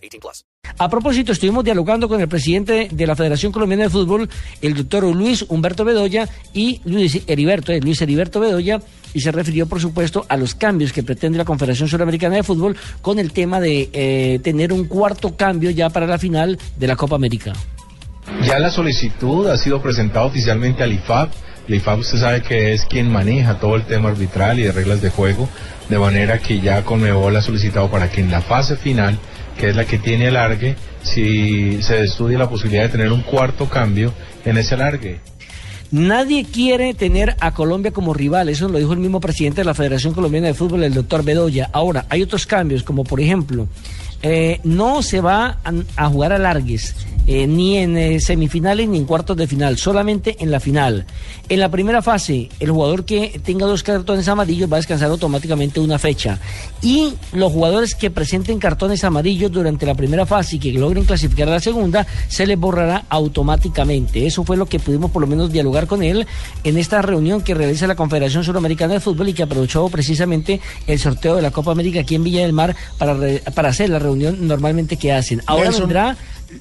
18 plus. A propósito, estuvimos dialogando con el presidente de la Federación Colombiana de Fútbol, el doctor Luis Humberto Bedoya y Luis Heriberto, eh, Luis Heriberto Bedoya, y se refirió, por supuesto, a los cambios que pretende la Confederación Suramericana de Fútbol con el tema de eh, tener un cuarto cambio ya para la final de la Copa América. Ya la solicitud ha sido presentada oficialmente al IFAB. El IFAB usted sabe que es quien maneja todo el tema arbitral y de reglas de juego, de manera que ya Conmebol ha solicitado para que en la fase final, que es la que tiene alargue, si se estudie la posibilidad de tener un cuarto cambio en ese alargue. Nadie quiere tener a Colombia como rival, eso lo dijo el mismo presidente de la Federación Colombiana de Fútbol, el doctor Bedoya. Ahora, hay otros cambios, como por ejemplo, eh, no se va a, jugar a largues eh, ni en eh, semifinales ni en cuartos de final, solamente en la final. En la primera fase, el jugador que tenga dos cartones amarillos va a descansar automáticamente una fecha. Y los jugadores que presenten cartones amarillos durante la primera fase y que logren clasificar a la segunda, se les borrará automáticamente. Eso fue lo que pudimos por lo menos dialogar con él en esta reunión que realiza la Confederación Suramericana de Fútbol y que aprovechó precisamente el sorteo de la Copa América aquí en Villa del Mar para, para hacer la reunión normalmente que hacen. Ahora Nelson. vendrá,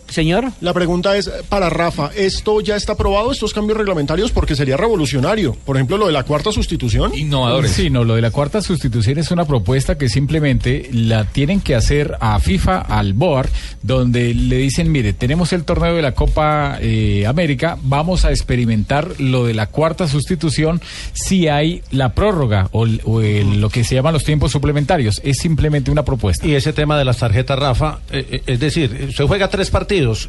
señor. La pregunta es para Rafa, ¿esto ya está aprobado, estos cambios reglamentarios? Porque sería revolucionario. Por ejemplo, lo de la cuarta sustitución. Innovadores. Sí, no, lo de la cuarta sustitución es una propuesta que simplemente la tienen que hacer a FIFA, al BOAR, donde le dicen, mire, tenemos el torneo de la Copa eh, América, vamos a experimentar lo de la cuarta sustitución si hay la prórroga o, el- o el- lo que se llaman los tiempos suplementarios. Es simplemente una propuesta. Y ese tema de las tarjetas, Rafa, eh, eh, es decir, se juega tres partidos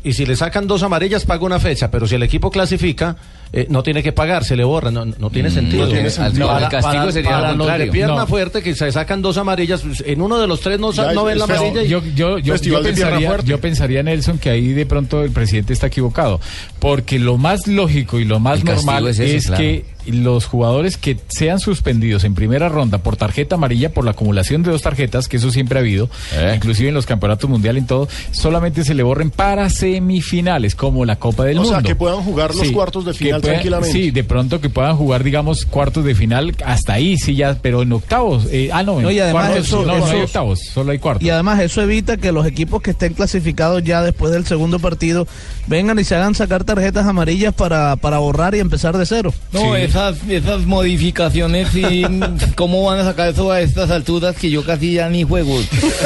y si le sacan dos amarillas paga una fecha, pero si el equipo clasifica, eh, no tiene que pagar, se le borra, no, no tiene sentido. no tiene sentido. Para, El castigo para- sería para los de pierna No. fuerte que se sacan dos amarillas, pues, en uno de los tres no, Ya, no ven la amarilla y yo, yo, yo, yo pensaría, yo pensaría, Nelson, que ahí de pronto el presidente está equivocado. Porque lo más lógico y lo más El normal es es, ese, claro. que los jugadores que sean suspendidos en primera ronda por tarjeta amarilla, por la acumulación de dos tarjetas, que eso siempre ha habido, Eh. inclusive en los campeonatos mundiales y todo, solamente se le borren para semifinales, como la Copa del O sea, Mundo. que puedan jugar los cuartos de que final puedan- tranquilamente. Sí, de pronto que puedan jugar, digamos, cuartos de final, hasta ahí, sí, ya, pero en octavos. eh, ah, no, en No, y además cuartos, eso- no, no hay octavos, solo hay cuartos. Y además eso evita que los equipos que estén clasificados ya después del segundo partido vengan y se hagan sacar tarjetas amarillas para, para borrar y empezar de cero. No, esas, esas modificaciones, y ¿cómo van a sacar eso a estas alturas que yo casi ya ni juego?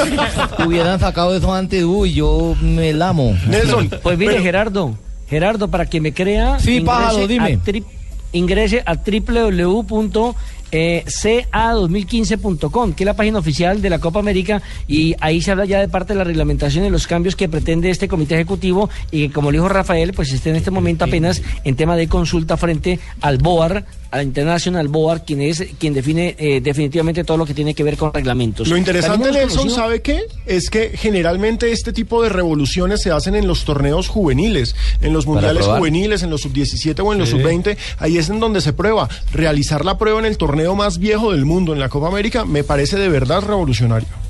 Hubieran sacado eso antes, uy, yo me lamo. Nelson, Pues mire, pero- Gerardo, Gerardo, para que me crea, Sí, pájaro, a dime. tri- ingrese a eh, www.ca2015.com, que es la página oficial de la Copa América, y ahí se habla ya de parte de la reglamentación y los cambios que pretende este comité ejecutivo, y que como le dijo Rafael, pues está en este momento apenas en tema de consulta frente al BOAR, a la International BOAR, quien es quien define eh, definitivamente todo lo que tiene que ver con reglamentos. Lo interesante, Nelson, conocido- ¿sabe qué? Es que generalmente este tipo de revoluciones se hacen en los torneos juveniles, en los mundiales juveniles, en los sub-17 o en los sub-20. Ahí es en donde se prueba. Realizar la prueba en el torneo más viejo del mundo, en la Copa América, me parece de verdad revolucionario.